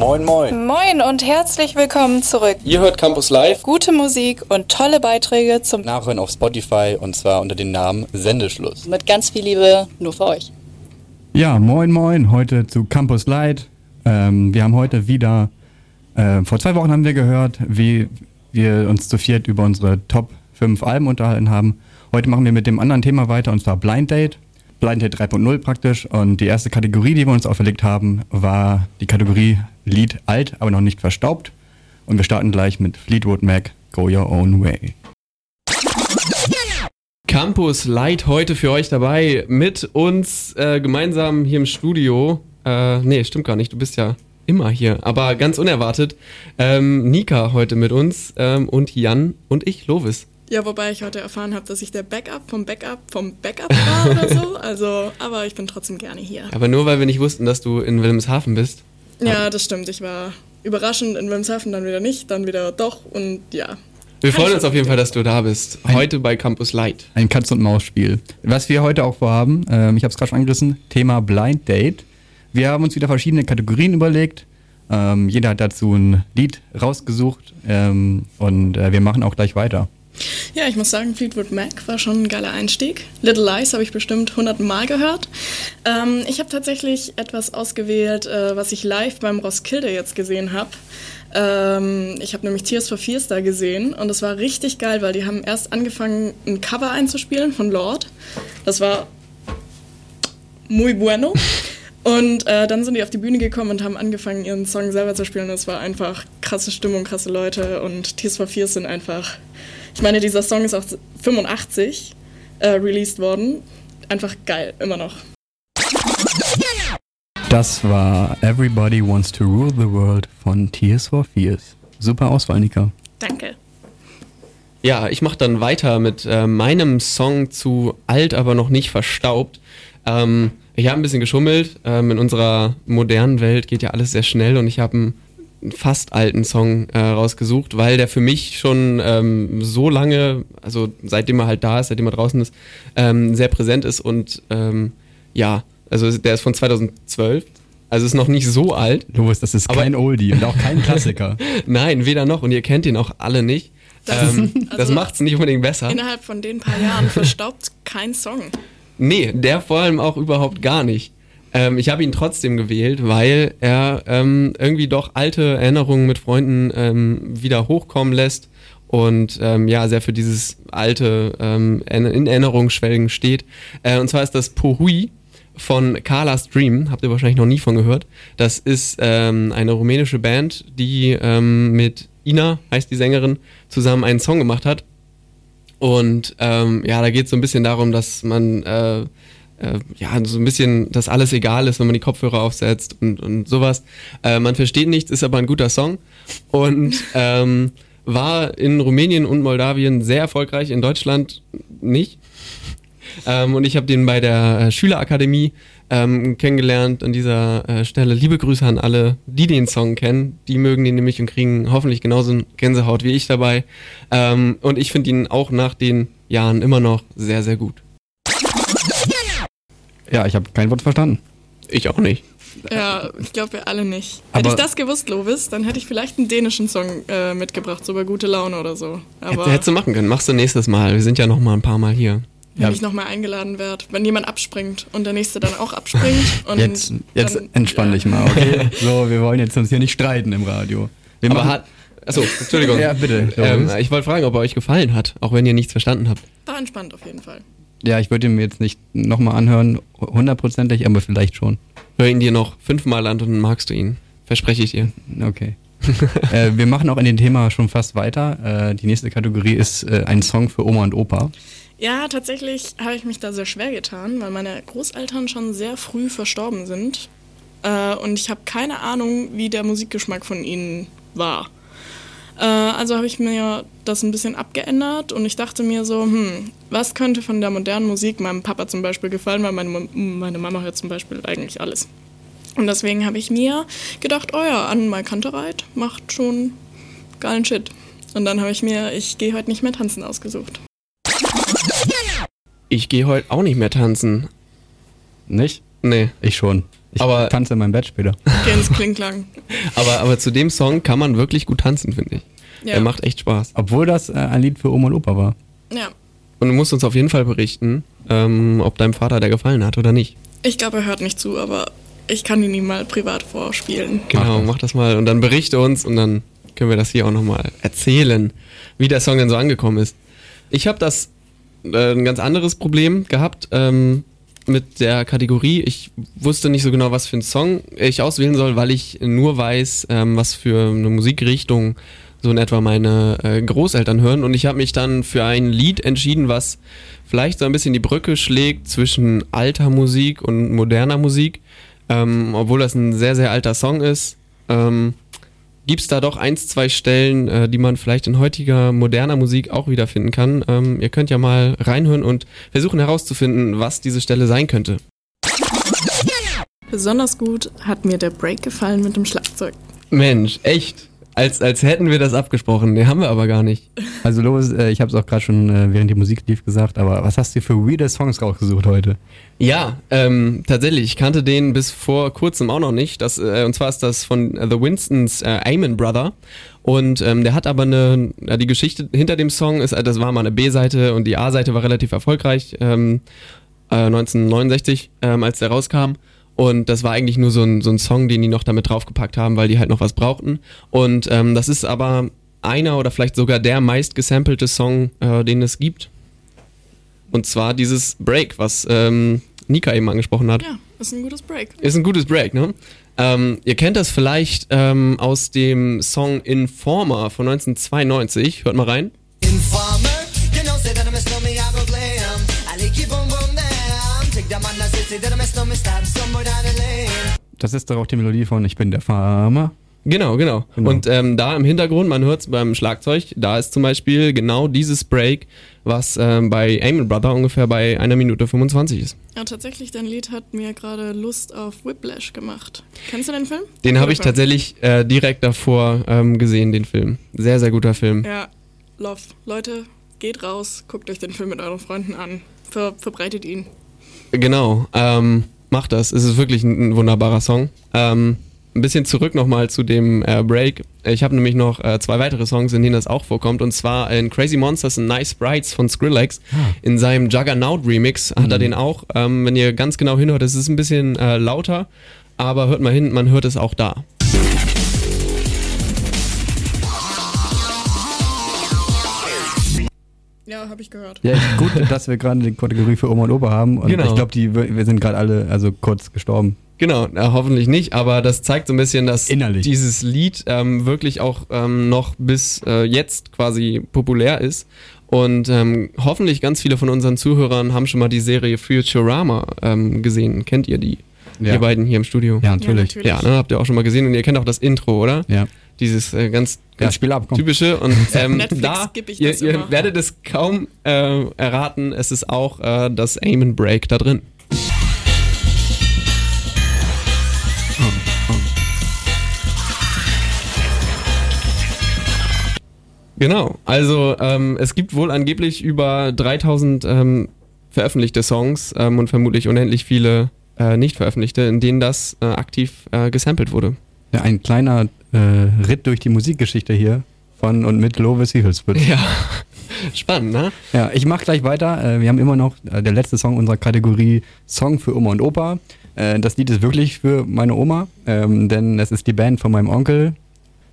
Moin, moin. Moin und herzlich willkommen zurück. Ihr hört Campus Live. Gute Musik und tolle Beiträge zum Nachhören auf Spotify und zwar unter dem Namen Sendeschluss. Mit ganz viel Liebe nur für euch. Ja, moin, moin. Heute zu Campus Light. Ähm, wir haben heute wieder, äh, vor zwei Wochen haben wir gehört, wie wir uns zu viert über unsere Top 5 Alben unterhalten haben. Heute machen wir mit dem anderen Thema weiter und zwar Blind Date. Blind Date 3.0 praktisch. Und die erste Kategorie, die wir uns auferlegt haben, war die Kategorie Lied alt, aber noch nicht verstaubt. Und wir starten gleich mit Fleetwood Mac, Go Your Own Way. Campus Light heute für euch dabei. Mit uns äh, gemeinsam hier im Studio. Äh, nee, stimmt gar nicht. Du bist ja immer hier. Aber ganz unerwartet. Ähm, Nika heute mit uns ähm, und Jan und ich, Lovis. Ja, wobei ich heute erfahren habe, dass ich der Backup vom Backup vom Backup war oder so. Also, aber ich bin trotzdem gerne hier. Aber nur weil wir nicht wussten, dass du in Wilhelmshaven bist. Ja, das stimmt. Ich war überraschend in Wilhelmshaven, dann wieder nicht, dann wieder doch und ja. Wir freuen uns auf jeden Fall, dass du da bist. Heute bei Campus Light. Ein Katz-und-Maus-Spiel. Was wir heute auch vorhaben, ähm, ich habe es gerade schon angerissen, Thema Blind Date. Wir haben uns wieder verschiedene Kategorien überlegt. Ähm, jeder hat dazu ein Lied rausgesucht ähm, und äh, wir machen auch gleich weiter. Ja, ich muss sagen, Fleetwood Mac war schon ein geiler Einstieg. Little Lies habe ich bestimmt 100 Mal gehört. Ähm, ich habe tatsächlich etwas ausgewählt, äh, was ich live beim Roskilde jetzt gesehen habe. Ähm, ich habe nämlich Tears for Fears da gesehen und das war richtig geil, weil die haben erst angefangen, ein Cover einzuspielen von Lord. Das war muy bueno. Und äh, dann sind die auf die Bühne gekommen und haben angefangen, ihren Song selber zu spielen. Das war einfach krasse Stimmung, krasse Leute und Tears for Fears sind einfach ich meine, dieser Song ist auch 85 äh, released worden. Einfach geil, immer noch. Das war Everybody Wants to Rule the World von Tears for Fears. Super Auswahl, Nika. Danke. Ja, ich mache dann weiter mit äh, meinem Song zu alt, aber noch nicht verstaubt. Ähm, ich habe ein bisschen geschummelt. Ähm, in unserer modernen Welt geht ja alles sehr schnell und ich habe einen fast alten Song äh, rausgesucht, weil der für mich schon ähm, so lange, also seitdem er halt da ist, seitdem er draußen ist, ähm, sehr präsent ist und ähm, ja, also der ist von 2012. Also ist noch nicht so alt. Louis, das ist kein Oldie und auch kein Klassiker. Nein, weder noch. Und ihr kennt ihn auch alle nicht. Das, ähm, also das macht es nicht unbedingt besser. Innerhalb von den paar Jahren verstaubt kein Song. Nee, der vor allem auch überhaupt gar nicht. Ähm, ich habe ihn trotzdem gewählt, weil er ähm, irgendwie doch alte Erinnerungen mit Freunden ähm, wieder hochkommen lässt und ähm, ja, sehr für dieses alte ähm, in Erinnerung schwelgen steht. Äh, und zwar ist das Pohui von Carla Stream, habt ihr wahrscheinlich noch nie von gehört. Das ist ähm, eine rumänische Band, die mit Ina, heißt die Sängerin, zusammen einen Song gemacht hat. Und ja, da geht es so ein bisschen darum, dass man äh, ja, so ein bisschen, dass alles egal ist, wenn man die Kopfhörer aufsetzt und, und sowas. Äh, man versteht nichts, ist aber ein guter Song und ähm, war in Rumänien und Moldawien sehr erfolgreich, in Deutschland nicht. Ähm, und ich habe den bei der äh, Schülerakademie ähm, kennengelernt an dieser äh, Stelle. Liebe Grüße an alle, die den Song kennen. Die mögen den nämlich und kriegen hoffentlich genauso Gänsehaut wie ich dabei. Ähm, und ich finde ihn auch nach den Jahren immer noch sehr, sehr gut. Ja, ich habe kein Wort verstanden. Ich auch nicht. Ja, ich glaube wir alle nicht. Aber hätte ich das gewusst, Lovis, dann hätte ich vielleicht einen dänischen Song äh, mitgebracht, so bei Gute Laune oder so. Aber Hättest du machen können, machst du nächstes Mal. Wir sind ja noch mal ein paar Mal hier. Wenn ja. ich nochmal eingeladen werde, wenn jemand abspringt und der nächste dann auch abspringt. jetzt jetzt dann, entspann ja. dich mal, okay? so, wir wollen jetzt uns hier nicht streiten im Radio. Wir Aber hat, Achso, Entschuldigung. ja, bitte. Ähm, ich wollte fragen, ob er euch gefallen hat, auch wenn ihr nichts verstanden habt. War entspannt auf jeden Fall. Ja, ich würde ihn mir jetzt nicht nochmal anhören, hundertprozentig, aber vielleicht schon. Hör ihn dir noch fünfmal an und dann magst du ihn. Verspreche ich dir. Okay. äh, wir machen auch in dem Thema schon fast weiter. Äh, die nächste Kategorie ist äh, ein Song für Oma und Opa. Ja, tatsächlich habe ich mich da sehr schwer getan, weil meine Großeltern schon sehr früh verstorben sind. Äh, und ich habe keine Ahnung, wie der Musikgeschmack von ihnen war. Äh, also habe ich mir das ein bisschen abgeändert und ich dachte mir so, hm, was könnte von der modernen Musik meinem Papa zum Beispiel gefallen, weil meine, meine Mama hört zum Beispiel eigentlich alles. Und deswegen habe ich mir gedacht, oh ja, Annenmal Kantereit macht schon geilen Shit. Und dann habe ich mir, ich gehe heute nicht mehr tanzen ausgesucht. Ich gehe heute auch nicht mehr tanzen. Nicht? Nee. Ich schon. Ich Aber- tanze in meinem Bett später. Ins Klingklang. Aber, aber zu dem Song kann man wirklich gut tanzen, finde ich. Ja. Er macht echt Spaß. Obwohl das äh, ein Lied für Oma und Opa war. Ja. Und du musst uns auf jeden Fall berichten, ähm, ob deinem Vater der gefallen hat oder nicht. Ich glaube, er hört nicht zu, aber ich kann ihn ihm mal privat vorspielen. Genau, das. mach das mal und dann berichte uns und dann können wir das hier auch nochmal erzählen, wie der Song denn so angekommen ist. Ich habe das äh, ein ganz anderes Problem gehabt ähm, mit der Kategorie. Ich wusste nicht so genau, was für einen Song ich auswählen soll, weil ich nur weiß, ähm, was für eine Musikrichtung so in etwa meine äh, Großeltern hören. Und ich habe mich dann für ein Lied entschieden, was vielleicht so ein bisschen die Brücke schlägt zwischen alter Musik und moderner Musik. Ähm, obwohl das ein sehr, sehr alter Song ist, ähm, gibt es da doch eins, zwei Stellen, äh, die man vielleicht in heutiger moderner Musik auch wiederfinden kann. Ähm, ihr könnt ja mal reinhören und versuchen herauszufinden, was diese Stelle sein könnte. Besonders gut hat mir der Break gefallen mit dem Schlagzeug. Mensch, echt? Als, als hätten wir das abgesprochen. Nee, haben wir aber gar nicht. Also Lovis, äh, ich habe es auch gerade schon äh, während die Musik lief gesagt, aber was hast du für weirde Songs rausgesucht heute? Ja, ähm, tatsächlich. Ich kannte den bis vor kurzem auch noch nicht. Das, äh, und zwar ist das von äh, The Winstons äh, Amen Brother. Und ähm, der hat aber eine, ja, die Geschichte hinter dem Song ist, äh, das war mal eine B-Seite und die A-Seite war relativ erfolgreich, ähm, äh, 1969, ähm, als der rauskam. Und das war eigentlich nur so ein, so ein Song, den die noch damit draufgepackt haben, weil die halt noch was brauchten. Und ähm, das ist aber einer oder vielleicht sogar der meist gesampelte Song, äh, den es gibt. Und zwar dieses Break, was ähm, Nika eben angesprochen hat. Ja, ist ein gutes Break. Ist ein gutes Break, ne? Ähm, ihr kennt das vielleicht ähm, aus dem Song Informer von 1992. Hört mal rein. Informer, Das ist doch auch die Melodie von Ich bin der Farmer. Genau, genau. Genau. Und ähm, da im Hintergrund, man hört es beim Schlagzeug, da ist zum Beispiel genau dieses Break, was ähm, bei Amen Brother ungefähr bei einer Minute 25 ist. Ja, tatsächlich, dein Lied hat mir gerade Lust auf Whiplash gemacht. Kennst du den Film? Den habe ich tatsächlich äh, direkt davor ähm, gesehen, den Film. Sehr, sehr guter Film. Ja, Love. Leute, geht raus, guckt euch den Film mit euren Freunden an. Ver verbreitet ihn. Genau, ähm, macht das. Es ist wirklich ein, ein wunderbarer Song. Ähm, ein bisschen zurück nochmal zu dem äh, Break. Ich habe nämlich noch äh, zwei weitere Songs, in denen das auch vorkommt. Und zwar in Crazy Monsters and Nice Sprites von Skrillex. In seinem Juggernaut Remix hat er den auch. Ähm, wenn ihr ganz genau hinhört, es ist ein bisschen äh, lauter. Aber hört mal hin, man hört es auch da. Ja, habe ich gehört. Ja, gut, dass wir gerade die Kategorie für Oma und Opa haben. Und Genau. ich glaube, die wir sind gerade alle also kurz gestorben. Genau, äh, hoffentlich nicht, aber das zeigt so ein bisschen, dass Innerlich. dieses Lied ähm, wirklich auch ähm, noch bis äh, jetzt quasi populär ist. Und ähm, hoffentlich ganz viele von unseren Zuhörern haben schon mal die Serie Futurama ähm, gesehen. Kennt ihr die? Ja. Ihr beiden hier im Studio. Ja, natürlich. natürlich. Ja, ne, habt ihr auch schon mal gesehen und ihr kennt auch das Intro, oder? Ja. Dieses äh, ganz, ganz Spiel ab, komm. typische und ähm, Netflix da, ich ihr, ihr werdet es kaum äh, erraten, es ist auch äh, das Aim and Break da drin. Genau, also ähm, es gibt wohl angeblich über 3000 ähm, veröffentlichte Songs ähm, und vermutlich unendlich viele äh, nicht veröffentlichte, in denen das äh, aktiv äh, gesampelt wurde. Ja, ein kleiner äh, Ritt durch die Musikgeschichte hier von und mit Lovis Hiegelswitz. Ja, spannend, ne? Ja, ich mach gleich weiter. Äh, wir haben immer noch äh, der letzte Song unserer Kategorie Song für Oma und Opa. Äh, das Lied ist wirklich für meine Oma, ähm, denn es ist die Band von meinem Onkel.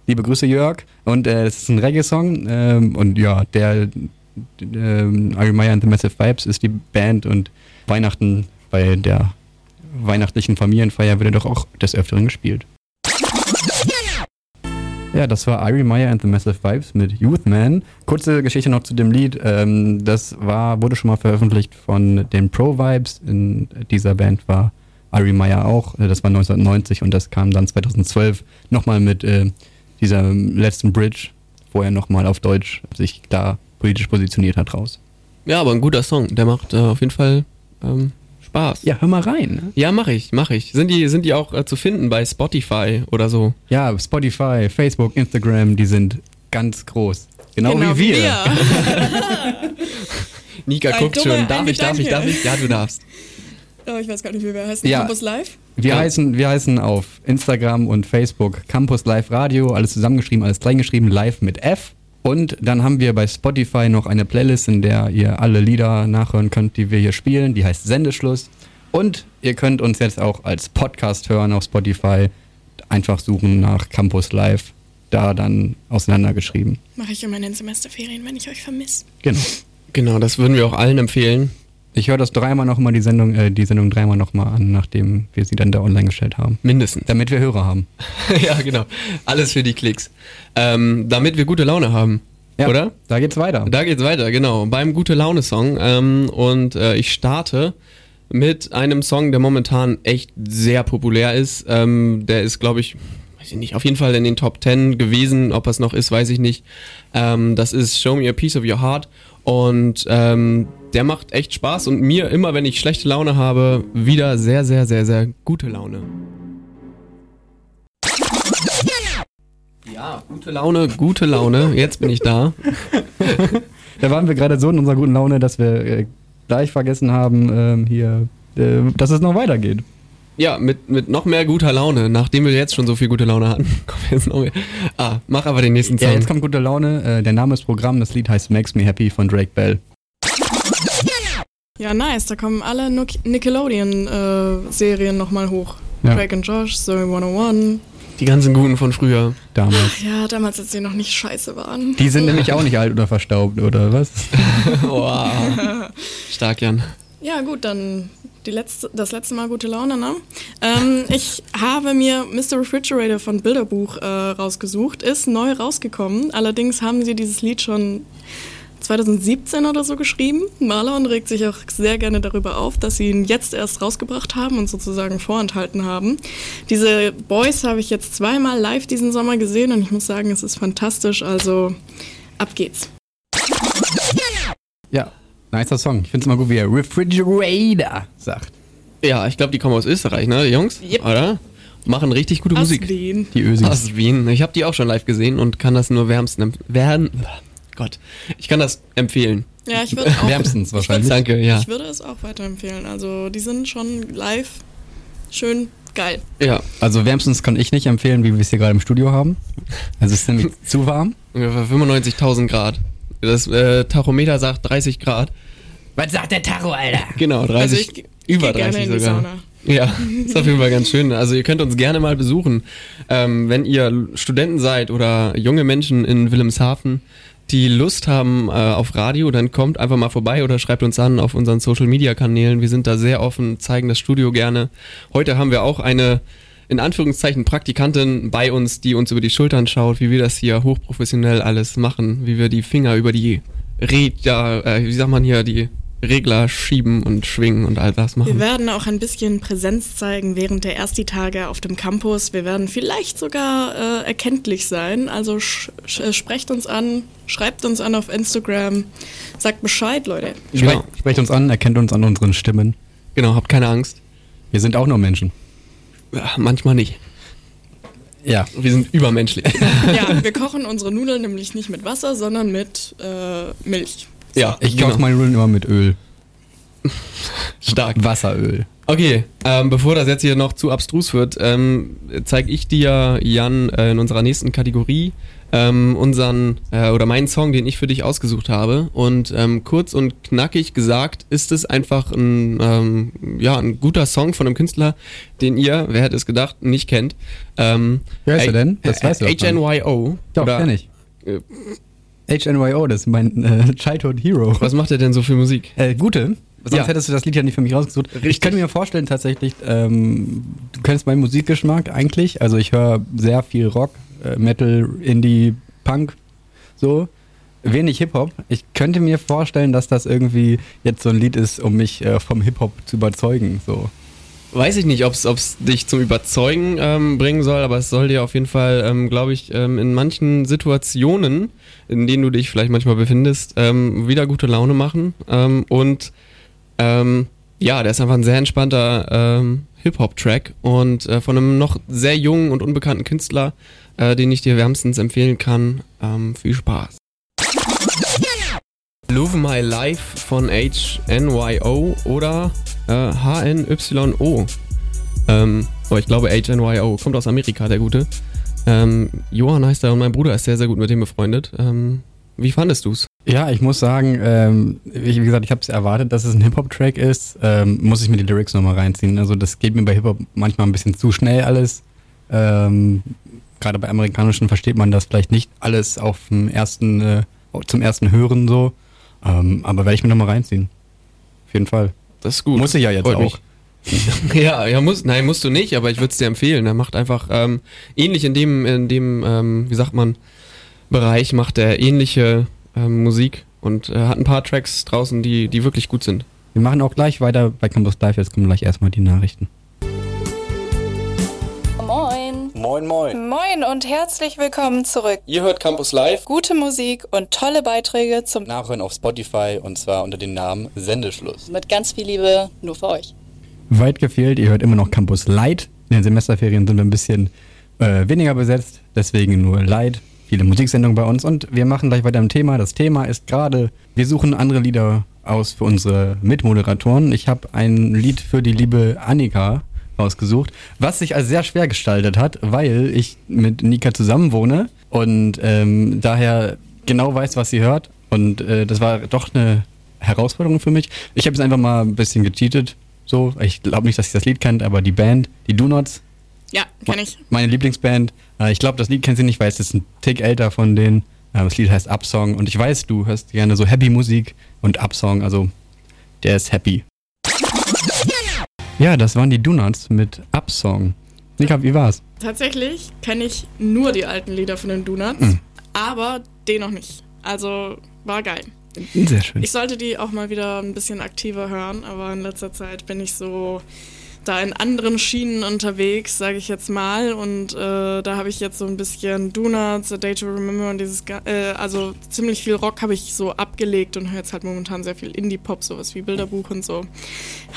Liebe Grüße, Jörg. Und es ist ein Reggae-Song. Ähm, und ja, der ähm, Ari Meyer and the Massive Vibes ist die Band und Weihnachten bei der weihnachtlichen Familienfeier wird er doch auch des Öfteren gespielt. Ja, das war Irie Meyer and the Massive Vibes mit Youth Man. Kurze Geschichte noch zu dem Lied. Ähm, das war, wurde schon mal veröffentlicht von den Pro Vibes. In dieser Band war Irie Meyer auch. Äh, Das war 1990 und das kam dann 2012 nochmal mit äh, dieser letzten Bridge, wo er nochmal auf Deutsch sich da politisch positioniert hat, raus. Ja, aber ein guter Song. Der macht äh, auf jeden Fall ähm, Spaß. Ja, hör mal rein. Ne? Ja, mach ich, mach ich. Sind die, sind die auch äh, zu finden bei Spotify oder so? Ja, Spotify, Facebook, Instagram, die sind ganz groß. Genau, wie wir. Nika Ein guckt schon. Darf ich, darf ich, darf ich? Ja, du darfst. Oh, ich weiß gar nicht, wie wir heißen. Ja. Campus Live? Wir, Ja. heißen, wir heißen auf Instagram und Facebook Campus Live Radio, alles zusammengeschrieben, alles kleingeschrieben, live mit F. Und dann haben wir bei Spotify noch eine Playlist, in der ihr alle Lieder nachhören könnt, die wir hier spielen. Die heißt Sendeschluss. Und ihr könnt uns jetzt auch als Podcast hören auf Spotify. Einfach suchen nach Campus Live. Da dann auseinandergeschrieben. Mache ich immer in den Semesterferien, wenn ich euch vermisse. Genau. Genau, das würden wir auch allen empfehlen. Ich höre das dreimal nochmal, die Sendung, äh, die Sendung dreimal nochmal an, nachdem wir sie dann da online gestellt haben. Mindestens. Damit wir Hörer haben. ja, genau. Alles für die Klicks. Ähm, damit wir gute Laune haben. Oder? Da geht's weiter. Da geht's weiter, genau. Beim Gute Laune Song. Ähm, und äh, ich starte mit einem Song, der momentan echt sehr populär ist. Ähm, der ist, glaube ich, weiß ich nicht, auf jeden Fall in den Top 10 gewesen. Ob es noch ist, weiß ich nicht. Ähm, das ist Show Me a Piece of Your Heart. Und ähm, der macht echt Spaß und mir immer, wenn ich schlechte Laune habe, wieder sehr, sehr, sehr, sehr gute Laune. Ja, gute Laune, gute Laune. Jetzt bin ich da. Da waren wir gerade so in unserer guten Laune, dass wir äh, gleich vergessen haben, ähm, hier, äh, dass es noch weitergeht. Ja, mit, mit noch mehr guter Laune, nachdem wir jetzt schon so viel gute Laune hatten. Kommen jetzt noch mehr. Ah, mach aber den nächsten Song. Ja, jetzt kommt gute Laune. Äh, der Name ist Programm, das Lied heißt Makes Me Happy von Drake Bell. Ja, nice. Da kommen alle Nickelodeon-Serien nochmal hoch. Ja. Drake and Josh, Story 101. Die ganzen guten von früher. Damals. Ja, damals, als sie noch nicht scheiße waren. Die sind nämlich auch nicht alt oder verstaubt, oder was? Wow. Stark, Jan. Ja, gut, dann die letzte, das letzte Mal gute Laune, ne? Ähm, ich habe mir Mr. Refrigerator von Bilderbuch äh, rausgesucht, ist neu rausgekommen. Allerdings haben sie dieses Lied schon 2017 oder so geschrieben. Marlon regt sich auch sehr gerne darüber auf, dass sie ihn jetzt erst rausgebracht haben und sozusagen vorenthalten haben. Diese Boys habe ich jetzt zweimal live diesen Sommer gesehen und ich muss sagen, es ist fantastisch. Also ab geht's. Ja, nicer Song. Ich finde es immer gut, wie er Refrigerator sagt. Ja, ich glaube, die kommen aus Österreich, ne, die Jungs? Yep. Oder? Machen richtig gute Aus Musik. Wien. Die Ösis. Aus Wien. Ich habe die auch schon live gesehen und kann das nur wärmsten empf- wärm Gott. Ich kann das empfehlen. Ja, ich würde auch. Wärmstens wahrscheinlich. Danke, ja. Ich würde es auch weiterempfehlen. Also die sind schon live schön geil. Ja, Also wärmstens kann ich nicht empfehlen, wie wir es hier gerade im Studio haben. Also es ist nämlich zu warm. ungefähr 95.000 Grad. Das äh, Tachometer sagt 30 Grad. Was sagt der Taro, Alter? Genau, 30. Also ich über geh gerne 30 in die sogar. Sauna. Ja, ist auf jeden Fall ganz schön. Also ihr könnt uns gerne mal besuchen. Ähm, wenn ihr Studenten seid oder junge Menschen in Wilhelmshaven, die Lust haben äh, auf Radio, dann kommt einfach mal vorbei oder schreibt uns an auf unseren Social Media Kanälen. Wir sind da sehr offen, zeigen das Studio gerne. Heute haben wir auch eine in Anführungszeichen Praktikantin bei uns, die uns über die Schultern schaut, wie wir das hier hochprofessionell alles machen, wie wir die Finger über die Räder, äh, wie sagt man hier, die Regler schieben und schwingen und all das Wir machen. werden auch ein bisschen Präsenz zeigen während der Ersti-Tage auf dem Campus. Wir werden vielleicht sogar äh, erkenntlich sein. Also sch sch äh, sprecht uns an, schreibt uns an auf Instagram, sagt Bescheid, Leute. Genau. Sprecht, sprecht uns an, erkennt uns an unseren Stimmen. Genau, habt keine Angst. Wir sind auch nur Menschen. Ja, manchmal nicht. Ja. Wir sind übermenschlich. Ja, wir kochen unsere Nudeln nämlich nicht mit Wasser, sondern mit äh, Milch. Ja, Ich genau. koche meine Nudeln immer mit Öl. stark. Wasseröl. Okay, ähm, bevor das jetzt hier noch zu abstrus wird, ähm, zeige ich dir, Jan, äh, in unserer nächsten Kategorie ähm, unseren äh, oder meinen Song, den ich für dich ausgesucht habe. Und ähm, kurz und knackig gesagt ist es einfach ein, ähm, ja, ein guter Song von einem Künstler, den ihr, wer hätte es gedacht, nicht kennt. Ähm, Wer ist er denn? Das weißt du. HNYO. Doch, oder- kenn ich. HNYO, das ist mein äh, Childhood Hero. Was macht er denn so für Musik? Äh, gute. Sonst Ja. hättest du das Lied ja nicht für mich rausgesucht. Ich könnte mir vorstellen, tatsächlich, ähm, du kennst meinen Musikgeschmack eigentlich. Also ich höre sehr viel Rock, äh, Metal, Indie, Punk, so. Wenig Hip-Hop. Ich könnte mir vorstellen, dass das irgendwie jetzt so ein Lied ist, um mich äh, vom Hip-Hop zu überzeugen. So. Weiß ich nicht, ob es dich zum Überzeugen ähm, bringen soll, aber es soll dir auf jeden Fall, ähm, glaube ich, ähm, in manchen Situationen, in denen du dich vielleicht manchmal befindest, ähm, wieder gute Laune machen. Ähm, und ähm, ja, der ist einfach ein sehr entspannter Hip-Hop-Track und äh, von einem noch sehr jungen und unbekannten Künstler, äh, den ich dir wärmstens empfehlen kann. Viel Spaß. Love My Life von HNYO oder Äh, H-N-Y-O. Ähm, aber ich glaube H-N-Y-O. Kommt aus Amerika, der Gute. Ähm, Johann heißt er und mein Bruder ist sehr, sehr gut mit dem befreundet. Ähm, wie fandest du's? Ja, ich muss sagen, ähm, wie wie gesagt, ich habe es erwartet, dass es ein Hip-Hop-Track ist. Ähm, muss ich mir die Lyrics nochmal reinziehen. Also das geht mir bei Hip-Hop manchmal ein bisschen zu schnell alles. Ähm, Gerade bei amerikanischen versteht man das vielleicht nicht alles auf dem ersten, äh, zum ersten Hören so. Ähm, aber werde ich mir nochmal reinziehen. Auf jeden Fall. Das ist gut. Muss ich ja jetzt Freut auch. mich. ja, ja, muss, nein, musst du nicht, aber ich würde es dir empfehlen. Er macht einfach ähm, ähnlich in dem, in dem, ähm, wie sagt man, Bereich macht er ähnliche ähm, Musik und äh, hat ein paar Tracks draußen, die, die wirklich gut sind. Wir machen auch gleich weiter bei Campus Live. Jetzt kommen gleich erstmal die Nachrichten. Moin. Moin, moin. Und herzlich willkommen zurück. Ihr hört Campus Live. Gute Musik und tolle Beiträge zum Nachhören auf Spotify und zwar unter dem Namen Sendeschluss. Mit ganz viel Liebe nur für euch. Weit gefehlt, ihr hört immer noch Campus Light. In den Semesterferien sind wir ein bisschen äh, weniger besetzt, deswegen nur Light. Viele Musiksendungen bei uns und wir machen gleich weiter im Thema. Das Thema ist gerade, wir suchen andere Lieder aus für unsere Mitmoderatoren. Ich habe ein Lied für die liebe Annika ausgesucht, was sich als sehr schwer gestaltet hat, weil ich mit Nika zusammenwohne und ähm, daher genau weiß, was sie hört. Und äh, das war doch eine Herausforderung für mich. Ich habe jetzt einfach mal ein bisschen gecheatet. So, ich glaube nicht, dass ihr das Lied kennt, aber die Band, die Donuts, Ja, kenne ich. meine Lieblingsband. Äh, ich glaube, das Lied kennt sie nicht, weil es ist ein Tick älter von denen. Äh, das Lied heißt Upsong und ich weiß, du hörst gerne so Happy Musik und Upsong, also der ist happy. Ja, das waren die Donuts mit Upsong. Nika, wie war's? Tatsächlich kenne ich nur die alten Lieder von den Donuts, Mhm. aber den noch nicht. Also war geil. Sehr schön. Ich sollte die auch mal wieder ein bisschen aktiver hören, aber in letzter Zeit bin ich so da in anderen Schienen unterwegs, sage ich jetzt mal. Und äh, da habe ich jetzt so ein bisschen Donuts, A Day to Remember und dieses, äh, also ziemlich viel Rock habe ich so abgelegt und höre jetzt halt momentan sehr viel Indie-Pop, sowas wie Bilderbuch und so.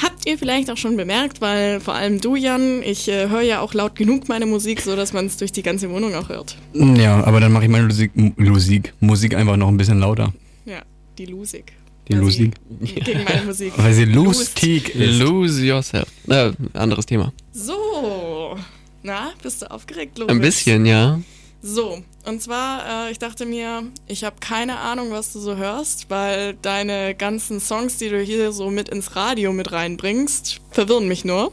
Habt ihr vielleicht auch schon bemerkt, weil vor allem du, Jan, ich äh, höre ja auch laut genug meine Musik, so dass man es durch die ganze Wohnung auch hört. Ja, aber dann mache ich meine Musik, Musik, Musik einfach noch ein bisschen lauter. Ja, die Lusig. Die Weil Musik. sie- Gegen meine Musik. Weil sie Lust. lustig ist. Lose yourself. Äh, anderes Thema. So, na, bist du aufgeregt, Loris? Ein bisschen, ja. So, und zwar, äh, ich dachte mir, ich habe keine Ahnung, was du so hörst, weil deine ganzen Songs, die du hier so mit ins Radio mit reinbringst, verwirren mich nur.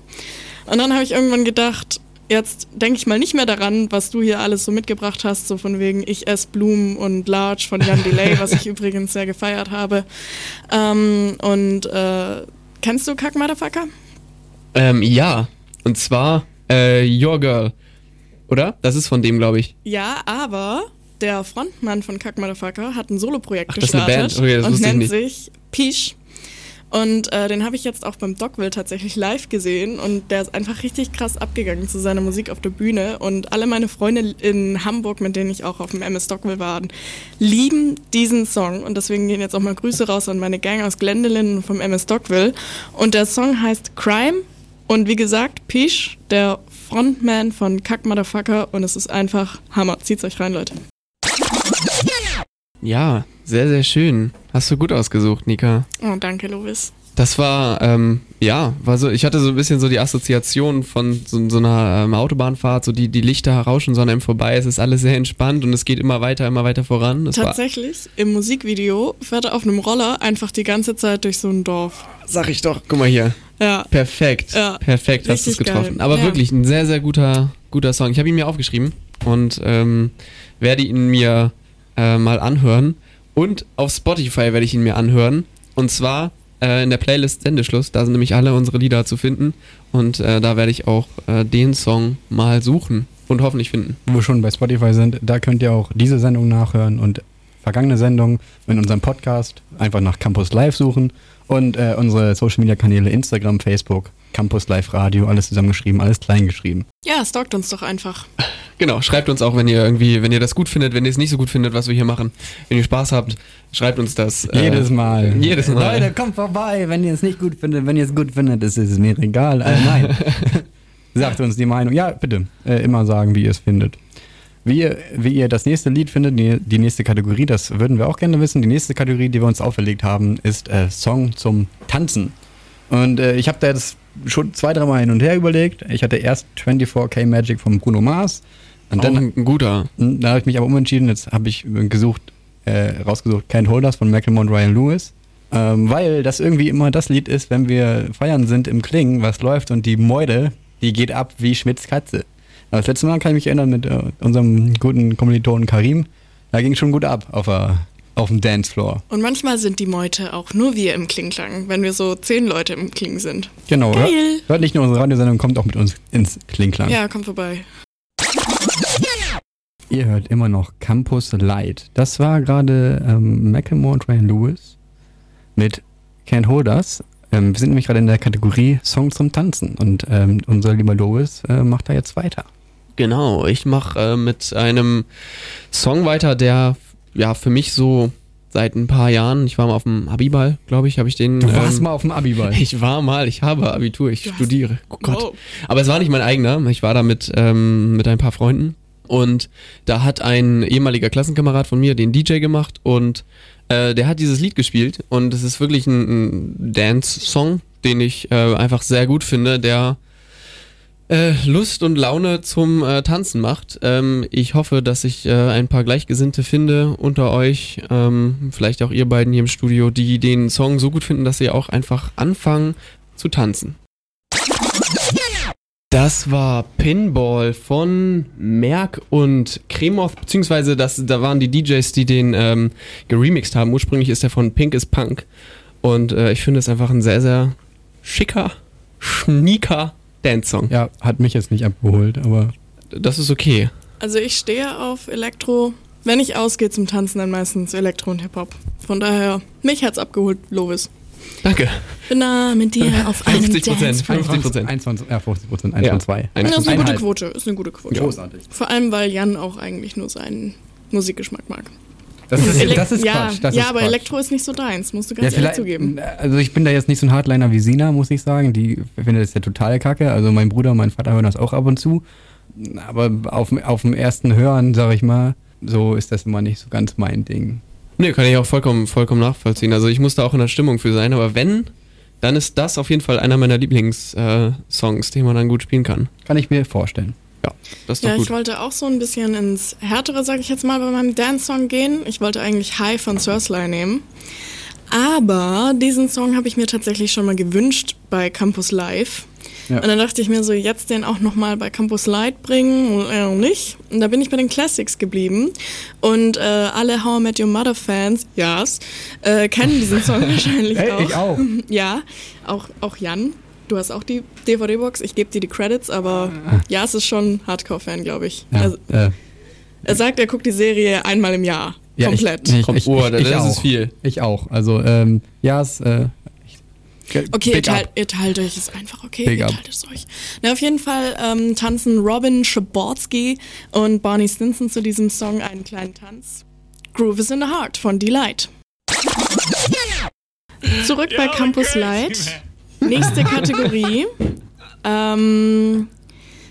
Und dann habe ich irgendwann gedacht, jetzt denke ich mal nicht mehr daran, was du hier alles so mitgebracht hast, so von wegen Ich ess Blumen und Large von Jan Delay, was ich übrigens sehr gefeiert habe. Ähm, und äh, kennst du Kack Motherfucker? Ähm, ja. Und zwar äh, Your Girl. Oder? Das ist von dem, glaube ich. Ja, aber der Frontmann von Kack Motherfucker hat ein Soloprojekt Ach, das ist eine gestartet Band? Okay, das und nennt sich Peach. Und äh, den habe ich jetzt auch beim Dogville tatsächlich live gesehen und der ist einfach richtig krass abgegangen zu seiner Musik auf der Bühne. Und alle meine Freunde in Hamburg, mit denen ich auch auf dem MS Dogville war, lieben diesen Song. Und deswegen gehen jetzt auch mal Grüße raus an meine Gang aus Glendalen vom MS Dogville und der Song heißt Crime. Und wie gesagt, Peach, der Frontman von Kack Motherfucker. Und es ist einfach Hammer. Zieht's euch rein, Leute. Ja, sehr, sehr schön. Hast du gut ausgesucht, Nika. Oh, danke, Lovis. Das war, ähm, ja, war so, ich hatte so ein bisschen so die Assoziation von so, so einer ähm, Autobahnfahrt, so die, die Lichter rauschen so an einem vorbei, es ist alles sehr entspannt und es geht immer weiter, immer weiter voran. Das Tatsächlich, im Musikvideo fährt er auf einem Roller einfach die ganze Zeit durch so ein Dorf. sag ich doch, guck mal hier. Ja, Perfekt, Ja, perfekt hast du es getroffen. geil. Aber Ja. wirklich ein sehr, sehr guter, guter Song. Ich habe ihn mir aufgeschrieben und ähm, werde ihn mir äh, mal anhören. Und auf Spotify werde ich ihn mir anhören. Und zwar äh, in der Playlist Sendeschluss. Da sind nämlich alle unsere Lieder zu finden. Und äh, da werde ich auch äh, den Song mal suchen und hoffentlich finden. Wo wir schon bei Spotify sind, da könnt ihr auch diese Sendung nachhören und vergangene Sendungen in unserem Podcast einfach nach Campus Live suchen und äh, unsere Social Media Kanäle Instagram, Facebook, Campus Live Radio, alles zusammengeschrieben, alles klein geschrieben. ja, stalkt uns doch einfach. Genau, schreibt uns auch, wenn ihr irgendwie, wenn ihr das gut findet, wenn ihr es nicht so gut findet, was wir hier machen. Wenn ihr Spaß habt, schreibt uns das. äh, jedes Mal. Jedes Mal. Leute, kommt vorbei, wenn ihr es nicht gut findet. Wenn ihr es gut findet, ist es mir egal. Äh, nein. Sagt uns die Meinung. Ja, bitte. Äh, immer sagen, wie ihr es findet. Wie ihr, wie ihr das nächste Lied findet, die, die nächste Kategorie, das würden wir auch gerne wissen. Die nächste Kategorie, die wir uns auferlegt haben, ist äh, Song zum Tanzen. Und äh, ich habe da jetzt schon zwei, dreimal hin und her überlegt. Ich hatte erst 24K Magic von Bruno Mars. Und dann, ein guter. hm, da habe ich mich aber umentschieden. Jetzt habe ich gesucht, äh, rausgesucht, Can't Hold Us von Macklemore und Ryan Lewis. Ähm, weil das irgendwie immer das Lied ist, wenn wir feiern sind im Klingen, was läuft und die Meute, die geht ab wie Schmidts Katze. Aber das letzte Mal kann ich mich erinnern mit äh, unserem guten Kommilitonen Karim. Da ging schon gut ab auf, der, auf dem Dancefloor. Und manchmal sind die Meute auch nur wir im Klingklang, wenn wir so zehn Leute im Kling sind. Genau. Geil. Hört, hört nicht nur unsere Radiosendung, kommt auch mit uns ins Klingklang. Ja, kommt vorbei. Ihr hört immer noch Campus Light. Das war gerade ähm, Macklemore und Ryan Lewis mit Can't Hold Us. Ähm, wir sind nämlich gerade in der Kategorie Song zum Tanzen und ähm, unser lieber Lewis äh, macht da jetzt weiter. Genau, ich mache äh, mit einem Song weiter, der ja für mich so seit ein paar Jahren, ich war mal auf dem Abiball, glaube ich, habe ich den. Du warst ähm, mal auf dem Abiball. Ich war mal, ich habe Abitur, ich Du studiere. Oh Gott. Wow. Aber es war nicht mein eigener. Ich war da mit, ähm, mit ein paar Freunden und da hat ein ehemaliger Klassenkamerad von mir den DJ gemacht und äh, der hat dieses Lied gespielt und es ist wirklich ein, ein Dance-Song, den ich äh, einfach sehr gut finde, der äh, Lust und Laune zum äh, Tanzen macht. Ähm, ich hoffe, dass ich äh, ein paar Gleichgesinnte finde unter euch, ähm, vielleicht auch ihr beiden hier im Studio, die den Song so gut finden, dass sie auch einfach anfangen zu tanzen. Das war Pinball von Merck und Kremoth, beziehungsweise das, da waren die DJs, die den ähm, geremixed haben. Ursprünglich ist der von Pink is Punk. Und äh, ich finde es einfach ein sehr, sehr schicker, schnieker Dance-Song. Ja, hat mich jetzt nicht abgeholt, aber Das ist okay. Also ich stehe auf Elektro. Wenn ich ausgehe zum Tanzen, dann meistens Elektro und Hip-Hop. Von daher, mich hat's abgeholt, Lovis. Danke. Bin da mit dir auf einem 50 Prozent. Dance. 50 Prozent. Eins von, ja, 50 Prozent, eins Ja. von zwei. Eins Das von ist eine gute. Quote, ist eine gute Quote. Großartig. Vor allem, weil Jan auch eigentlich nur seinen Musikgeschmack mag. Das ist, Elek- das ist ja, Quatsch. Das ja ist aber Quatsch. Elektro ist nicht so deins, musst du Ja, ganz ehrlich vielleicht, zugeben. also ich bin da jetzt nicht so ein Hardliner wie Sina, muss ich sagen. Die findet das ja total kacke. Also mein Bruder und mein Vater hören das auch ab und zu. Aber auf, auf dem ersten Hören, sag ich mal, so ist das immer nicht so ganz mein Ding. Nee, kann ich auch vollkommen, vollkommen nachvollziehen. Also ich muss da auch in der Stimmung für sein, aber wenn, dann ist das auf jeden Fall einer meiner Lieblingssongs, äh, Songs, den man dann gut spielen kann. Kann ich mir vorstellen. Ja, das ist doch Ja, gut. ich wollte auch so ein bisschen ins Härtere, sag ich jetzt mal, bei meinem Dance-Song gehen. Ich wollte eigentlich High von Sursley nehmen. Aber diesen Song habe ich mir tatsächlich schon mal gewünscht bei Campus Live. Ja. Und dann dachte ich mir so, jetzt den auch nochmal bei Campus Light bringen oder eher nicht. Und da bin ich bei den Classics geblieben. Und äh, alle How I Met Your Mother Fans, yes, äh, kennen diesen Song wahrscheinlich Hey, auch. ich auch. Ja, auch, auch Jan. Du hast auch die DVD-Box. Ich gebe dir die Credits, aber ja, es ist schon Hardcore-Fan, glaube ich. Ja, Also, äh, er sagt, er guckt die Serie einmal im Jahr. ja, komplett. Ich, ich, Kommt- ich, oh, ich, das ich ist auch. viel. Ich auch. Also, ähm, ja, es, äh, ich, Okay, ihr up. ihr teilt euch, ist einfach okay. Big ihr up. teilt es euch. Na, auf jeden Fall ähm, tanzen Robin Schabotsky und Barney Stinson zu diesem Song einen kleinen Tanz. Groove is in the Heart von Delight. Zurück bei Campus Light. Nächste Kategorie. Ähm,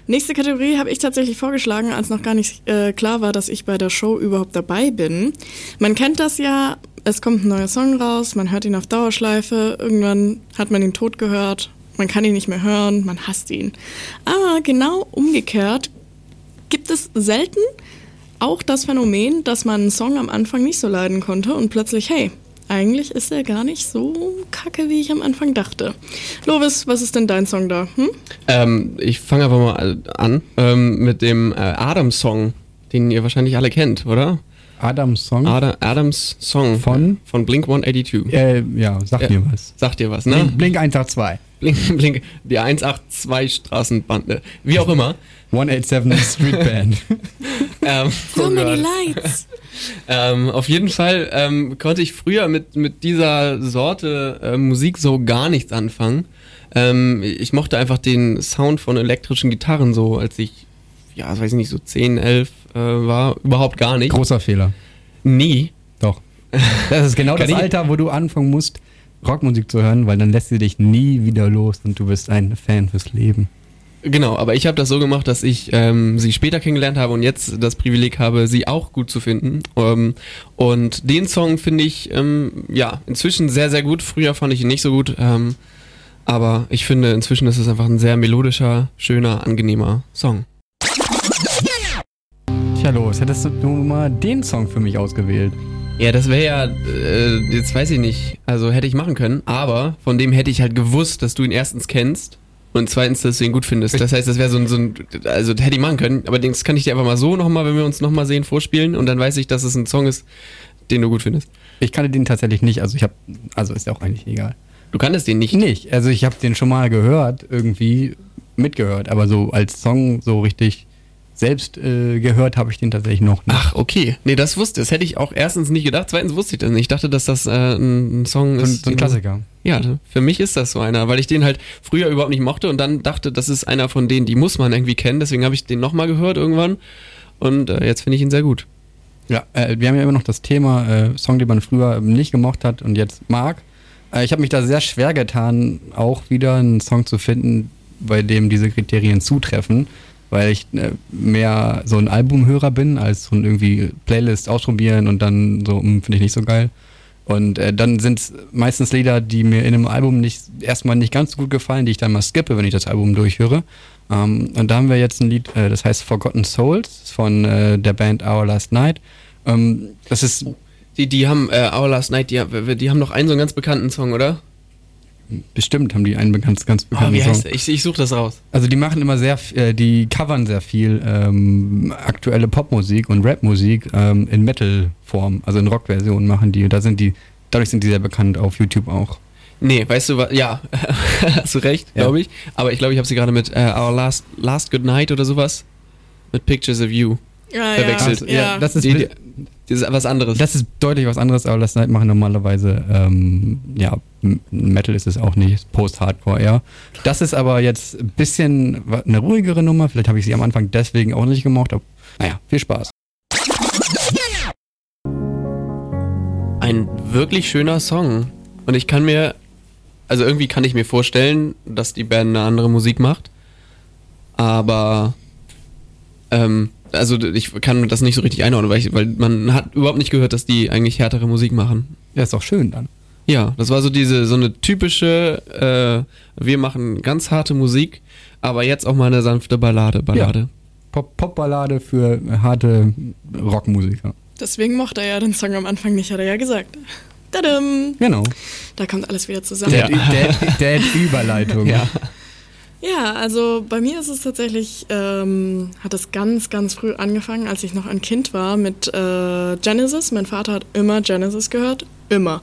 nächste Kategorie habe ich tatsächlich vorgeschlagen, als noch gar nicht äh, klar war, dass ich bei der Show überhaupt dabei bin. Man kennt das ja, es kommt ein neuer Song raus, man hört ihn auf Dauerschleife, irgendwann hat man ihn tot gehört, man kann ihn nicht mehr hören, man hasst ihn. Aber genau umgekehrt gibt es selten auch das Phänomen, dass man einen Song am Anfang nicht so leiden konnte und plötzlich, hey, eigentlich ist er gar nicht so kacke, wie ich am Anfang dachte. Lovis, was ist denn dein Song da? Hm? Ähm, ich fange einfach mal an ähm, mit dem äh, Adams-Song, den ihr wahrscheinlich alle kennt, oder? Adams Song. Ada Adams Song Von? von Blink 182. äh, ja, sag Ja. mir was. Sagt ihr was, ne? Blink, Blink 182. Blink, Blink, die 182 Straßenbande. Wie auch immer. 187 Street Band. ähm, So oh many lights. Ähm, auf jeden Fall ähm, konnte ich früher mit, mit dieser Sorte äh, Musik so gar nichts anfangen. Ähm, ich mochte einfach den Sound von elektrischen Gitarren so, als ich, ja, weiß ich nicht, so 10, 11 äh, war, überhaupt gar nicht. Großer Fehler. Nie. Doch. Das ist genau das Alter, wo du anfangen musst, Rockmusik zu hören, weil dann lässt sie dich nie wieder los und du bist ein Fan fürs Leben. Genau, aber ich habe das so gemacht, dass ich ähm, sie später kennengelernt habe und jetzt das Privileg habe, sie auch gut zu finden. Ähm, und den Song finde ich ähm, ja inzwischen sehr, sehr gut. Früher fand ich ihn nicht so gut. Ähm, Aber ich finde, inzwischen ist es einfach ein sehr melodischer, schöner, angenehmer Song. Tja, los, hättest du mal den Song für mich ausgewählt? Ja, das wäre ja, äh, jetzt weiß ich nicht, also hätte ich machen können, aber von dem hätte ich halt gewusst, dass du ihn erstens kennst und zweitens, dass du ihn gut findest. Das heißt, das wäre so ein, so ein, also hätte ich machen können, aber das kann ich dir einfach mal so nochmal, wenn wir uns nochmal sehen, vorspielen und dann weiß ich, dass es ein Song ist, den du gut findest. Ich kannte den tatsächlich nicht, also ich habe, also ist ja auch eigentlich egal. Du kanntest den nicht? Nicht, also ich habe den schon mal gehört, irgendwie mitgehört, aber so als Song so richtig selbst äh, gehört habe ich den tatsächlich noch nicht. Ach, okay. Nee, das wusste, das hätte ich auch erstens nicht gedacht, zweitens wusste ich das nicht. Ich dachte, dass das äh, ein, Song so, ist. so ein Klassiker. Ja, für mich ist das so einer, weil ich den halt früher überhaupt nicht mochte und dann dachte, das ist einer von denen, die muss man irgendwie kennen. Deswegen habe ich den nochmal gehört irgendwann und äh, jetzt finde ich ihn sehr gut. Ja, äh, wir haben ja immer noch das Thema äh, Song, den man früher nicht gemocht hat und jetzt mag. Äh, ich habe mich da sehr schwer getan, auch wieder einen Song zu finden, bei dem diese Kriterien zutreffen, weil ich äh, mehr so ein Albumhörer bin, als so ein irgendwie Playlist ausprobieren und dann so, hm, finde ich nicht so geil. Und äh, dann sind es meistens Lieder, die mir in einem Album nicht erstmal nicht ganz so gut gefallen, die ich dann mal skippe, wenn ich das Album durchhöre. Ähm, und da haben wir jetzt ein Lied, äh, das heißt Forgotten Souls von äh, der Band Our Last Night. Ähm, das ist Die, die haben, äh, Our Last Night, die, die haben noch einen so einen ganz bekannten Song, oder? Bestimmt, haben die einen ganz, ganz Oh, bekannten wie Song. heißt der? Ich, ich suche das raus. Also die machen immer sehr, äh, die covern sehr viel ähm, aktuelle Popmusik und Rapmusik ähm, in Metal-Form, also in Rock-Versionen machen die. Da sind die, dadurch sind die sehr bekannt auf YouTube auch. Nee, weißt du was? Ja, hast du recht, Ja. glaube ich. Aber ich glaube, ich habe sie gerade mit äh, Our Last, Last Good Night oder sowas mit Pictures of You Ja, verwechselt. Ja, ja. das ist Die, die, das ist was anderes. Das ist deutlich was anderes, aber das Night machen normalerweise, ähm, ja, Metal ist es auch nicht, Post-Hardcore eher. Das ist aber jetzt ein bisschen eine ruhigere Nummer, vielleicht habe ich sie am Anfang deswegen auch nicht gemocht, aber naja, viel Spaß. ein wirklich schöner Song. Und ich kann mir, also irgendwie kann ich mir vorstellen, dass die Band eine andere Musik macht. Aber, ähm, also ich kann das nicht so richtig einordnen, weil, ich, weil man hat überhaupt nicht gehört, dass die eigentlich härtere Musik machen. Ja, ist doch schön dann. Ja, das war so diese, so eine typische, äh, wir machen ganz harte Musik, aber jetzt auch mal eine sanfte Ballade, Ballade. Pop- Popballade für harte Rockmusiker. Deswegen mochte er ja den Song am Anfang nicht, hat er ja gesagt. Tadam! Genau. Da kommt alles wieder zusammen. Ja. Dad- Dad-Überleitung. Ja. Ja, also bei mir ist es tatsächlich, ähm, hat es ganz, ganz früh angefangen, als ich noch ein Kind war mit äh, Genesis. Mein Vater hat immer Genesis gehört, immer.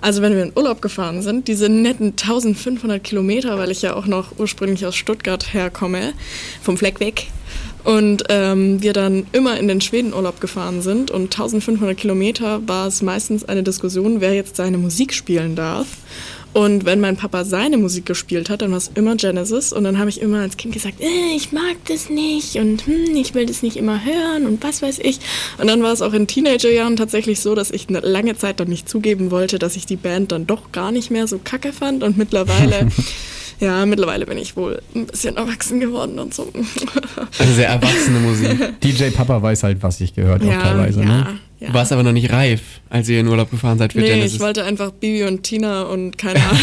Also wenn wir in Urlaub gefahren sind, diese netten 1500 Kilometer, weil ich ja auch noch ursprünglich aus Stuttgart herkomme, vom Fleck weg, und ähm, wir dann immer in den Schwedenurlaub gefahren sind und 1500 Kilometer war es meistens eine Diskussion, wer jetzt seine Musik spielen darf. Und wenn mein Papa seine Musik gespielt hat, dann war es immer Genesis. Und dann habe ich immer als Kind gesagt, äh, ich mag das nicht und hm, ich will das nicht immer hören und was weiß ich. Und dann war es auch in Teenagerjahren tatsächlich so, dass ich eine lange Zeit dann nicht zugeben wollte, dass ich die Band dann doch gar nicht mehr so kacke fand. Und mittlerweile, ja, mittlerweile bin ich wohl ein bisschen erwachsen geworden und so. Also sehr erwachsene Musik. DJ Papa weiß halt, was ich gehört auch ja, teilweise. ja, Ne? Ja. Du warst aber noch nicht reif, als ihr in Urlaub gefahren seid für Nee, Genesis. ich wollte einfach Bibi und Tina und keine Ahnung.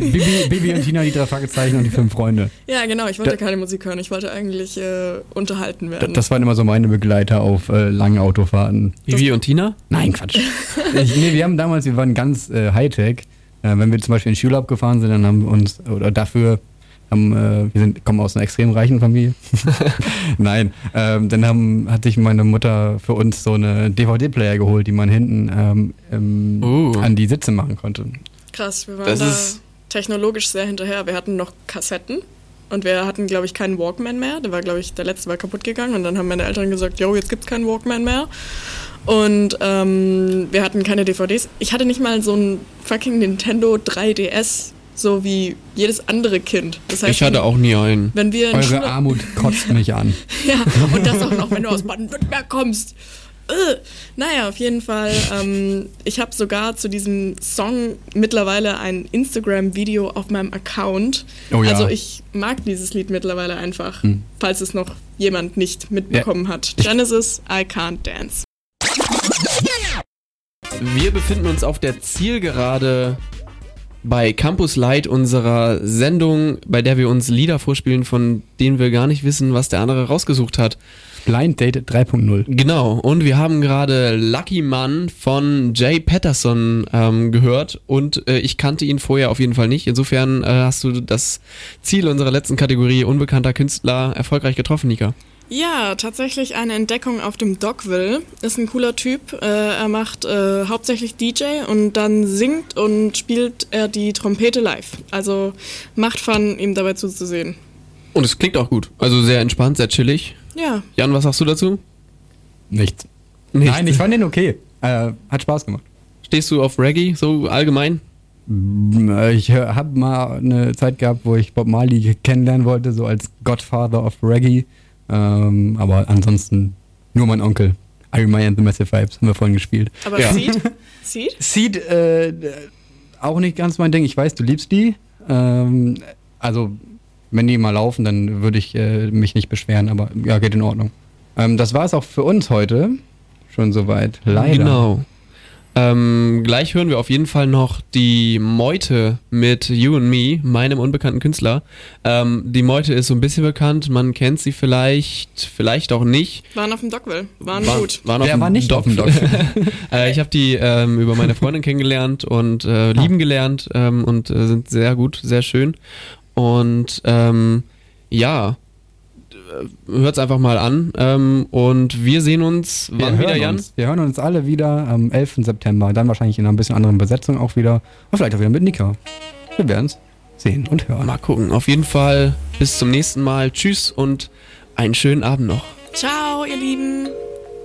Bibi, Bibi und Tina, die drei Fragezeichen und die fünf Freunde. ja, genau, ich wollte Da- keine Musik hören. Ich wollte eigentlich äh, unterhalten Das, werden. das waren immer so meine Begleiter auf äh, langen Autofahrten. Vivi und Tina? Nein, Quatsch. ich, nee, wir haben damals, wir waren ganz äh, Hightech. Äh, wenn wir zum Beispiel in Schulab gefahren sind, dann haben wir uns, oder dafür haben, äh, wir sind, kommen aus einer extrem reichen Familie. Nein, ähm, dann haben, hat sich meine Mutter für uns so eine DVD-Player geholt, die man hinten ähm, ähm, Uh. an die Sitze machen konnte. Krass, wir waren Das da technologisch sehr hinterher. Wir hatten noch Kassetten und wir hatten, glaube ich, keinen Walkman mehr. Der war, glaube ich, der letzte war kaputt gegangen und dann haben meine Eltern gesagt, yo, jetzt gibt's keinen Walkman mehr. Und ähm, wir hatten keine DVDs. Ich hatte nicht mal so ein fucking Nintendo 3DS, so wie jedes andere Kind. Das heißt, Ich hatte auch nie einen. wenn wir Eure Schule, Armut kotzt mich an. ja, und das auch noch, wenn du aus Baden-Württemberg kommst. Äh. Naja, auf jeden Fall. Ähm, ich habe sogar zu diesem Song mittlerweile ein Instagram-Video auf meinem Account. Oh ja. Also ich mag dieses Lied mittlerweile einfach, Hm. falls es noch jemand nicht mitbekommen hat. Ich- Genesis, I Can't Dance. Wir befinden uns auf der Zielgerade bei Campus Light, unserer Sendung, bei der wir uns Lieder vorspielen, von denen wir gar nicht wissen, was der andere rausgesucht hat. Blind Date 3.0. Genau, und wir haben gerade Lucky Man von Jay Patterson ähm, gehört und äh, ich kannte ihn vorher auf jeden Fall nicht. Insofern äh, hast du das Ziel unserer letzten Kategorie unbekannter Künstler erfolgreich getroffen, Nika. Ja, tatsächlich eine Entdeckung auf dem Dogville. Ist ein cooler Typ. Äh, er macht äh, hauptsächlich DJ und dann singt und spielt er die Trompete live. Also macht Fun, ihm dabei zuzusehen. Und es klingt auch gut. Also sehr entspannt, sehr chillig. Ja, Jan, was sagst du dazu? Nichts. Nichts. Nein, ich fand den okay. Äh, hat Spaß gemacht. Stehst du auf Reggae, so allgemein? Äh, Ich habe mal eine Zeit gehabt, wo ich Bob Marley kennenlernen wollte, so als Godfather of Reggae. Ähm, aber ansonsten nur mein Onkel. Iron Man and the Massive Vibes haben wir vorhin gespielt. aber Ja. Seed? Seed? Seed, äh, auch nicht ganz mein Ding. Ich weiß, du liebst die. Ähm, also, wenn die mal laufen, dann würde ich äh, mich nicht beschweren, aber ja, geht in Ordnung. Ähm, das war es auch für uns heute. Schon soweit. Leider. Genau. Ähm, gleich hören wir auf jeden Fall noch die Meute mit You and Me, meinem unbekannten Künstler. Ähm, die Meute ist so ein bisschen bekannt, man kennt sie vielleicht, vielleicht auch nicht. Waren auf dem Dogville. Waren War- gut. Waren auf Wer dem war nicht Doc- auf dem Doc? äh, ich habe die ähm, über meine Freundin kennengelernt und äh, lieben gelernt ähm, und äh, sind sehr gut, sehr schön. Und ähm, ja, hört's einfach mal an. Ähm, und wir sehen uns Wir wann wieder, hören, Jan? uns, wir hören uns alle wieder am 11. September. Dann wahrscheinlich in einer bisschen anderen Besetzung auch wieder. Und vielleicht auch wieder mit Nika. Wir werden es sehen und hören. Mal gucken. Auf jeden Fall bis zum nächsten Mal. Tschüss und einen schönen Abend noch. Ciao, ihr Lieben.